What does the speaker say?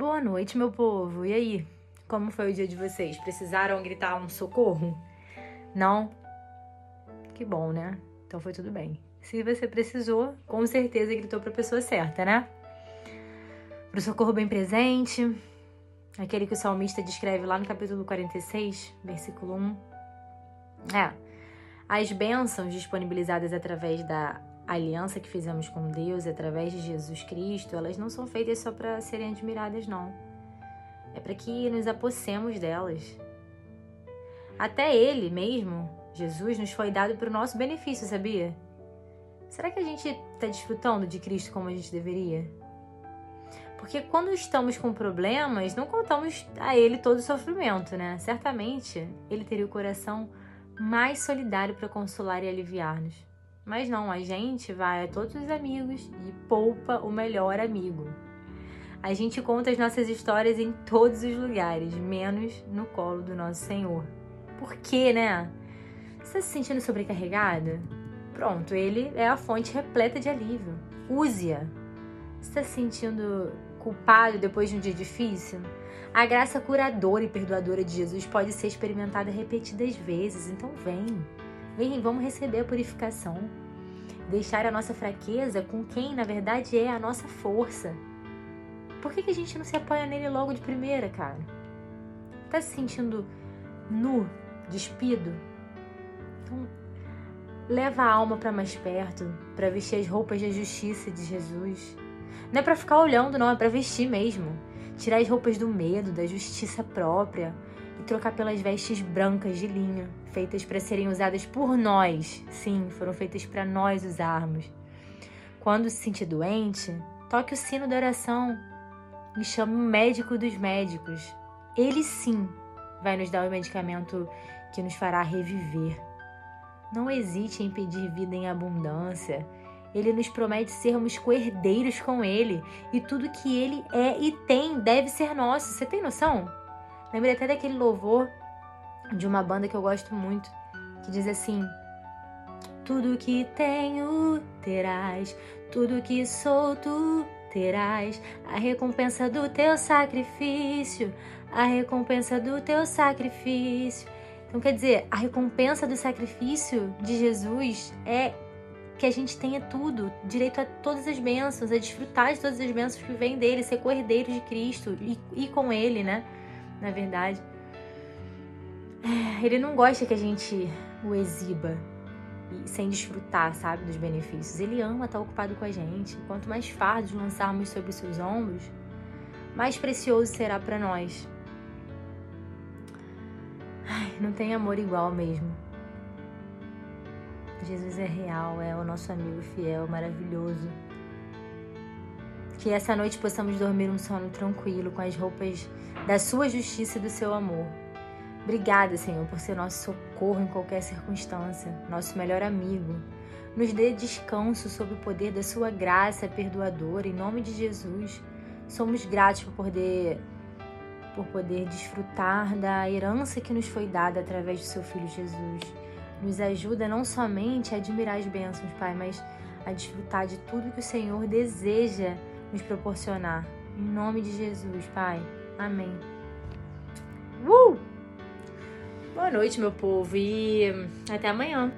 Boa noite, meu povo. E aí? Como foi o dia de vocês? Precisaram gritar um socorro? Não? Que bom, né? Então foi tudo bem. Se você precisou, com certeza gritou para a pessoa certa, né? Pro socorro bem presente, aquele que o salmista descreve lá no capítulo 46, versículo 1. É. As bênçãos disponibilizadas através da aliança que fizemos com Deus, através de Jesus Cristo, elas não são feitas só para serem admiradas, não. É para que nos apossemos delas. Até Ele mesmo, Jesus, nos foi dado para o nosso benefício, sabia? Será que a gente está desfrutando de Cristo como a gente deveria? Porque quando estamos com problemas, não contamos a Ele todo o sofrimento, né? Certamente Ele teria o coração mais solidário para consolar e aliviar-nos. Mas não, a gente vai a todos os amigos e poupa o melhor amigo. A gente conta as nossas histórias em todos os lugares, menos no colo do nosso Senhor. Por quê, né? Você está se sentindo sobrecarregada? Pronto, ele é a fonte repleta de alívio. Use-a. Você está se sentindo culpado depois de um dia difícil? A graça curadora e perdoadora de Jesus pode ser experimentada repetidas vezes, então vem. Vem, vamos receber a purificação. Deixar a nossa fraqueza com quem, na verdade, é a nossa força. Por que, que a gente não se apoia nele logo de primeira, cara? Tá se sentindo nu, despido? Então, leva a alma para mais perto, para vestir as roupas da justiça de Jesus. Não é para ficar olhando, não, é para vestir mesmo tirar as roupas do medo, da justiça própria e trocar pelas vestes brancas de linho, feitas para serem usadas por nós. Sim, foram feitas para nós usarmos. Quando se sentir doente, toque o sino da oração e chame o médico dos médicos. Ele sim vai nos dar o medicamento que nos fará reviver. Não hesite em pedir vida em abundância ele nos promete sermos coerdeiros com Ele e tudo que Ele é e tem deve ser nosso. Você tem noção? Lembrei até daquele louvor de uma banda que eu gosto muito que diz assim: Tudo que tenho terás, tudo que sou tu terás, a recompensa do teu sacrifício, a recompensa do teu sacrifício. Então quer dizer, a recompensa do sacrifício de Jesus é que a gente tenha tudo, direito a todas as bênçãos, a desfrutar de todas as bênçãos que vêm dele, ser cordeiro de Cristo e, e com ele, né? Na verdade. É, ele não gosta que a gente o exiba sem desfrutar, sabe, dos benefícios. Ele ama estar ocupado com a gente. Quanto mais fardos lançarmos sobre seus ombros, mais precioso será para nós. Ai, não tem amor igual mesmo. Jesus é real, é o nosso amigo fiel, maravilhoso. Que essa noite possamos dormir um sono tranquilo com as roupas da sua justiça e do seu amor. Obrigada, Senhor, por ser nosso socorro em qualquer circunstância, nosso melhor amigo. Nos dê descanso sob o poder da sua graça perdoadora, em nome de Jesus. Somos gratos por poder por poder desfrutar da herança que nos foi dada através do seu filho Jesus nos ajuda não somente a admirar as bênçãos, Pai, mas a desfrutar de tudo que o Senhor deseja nos proporcionar. Em nome de Jesus, Pai. Amém. Uh! Boa noite, meu povo, e até amanhã.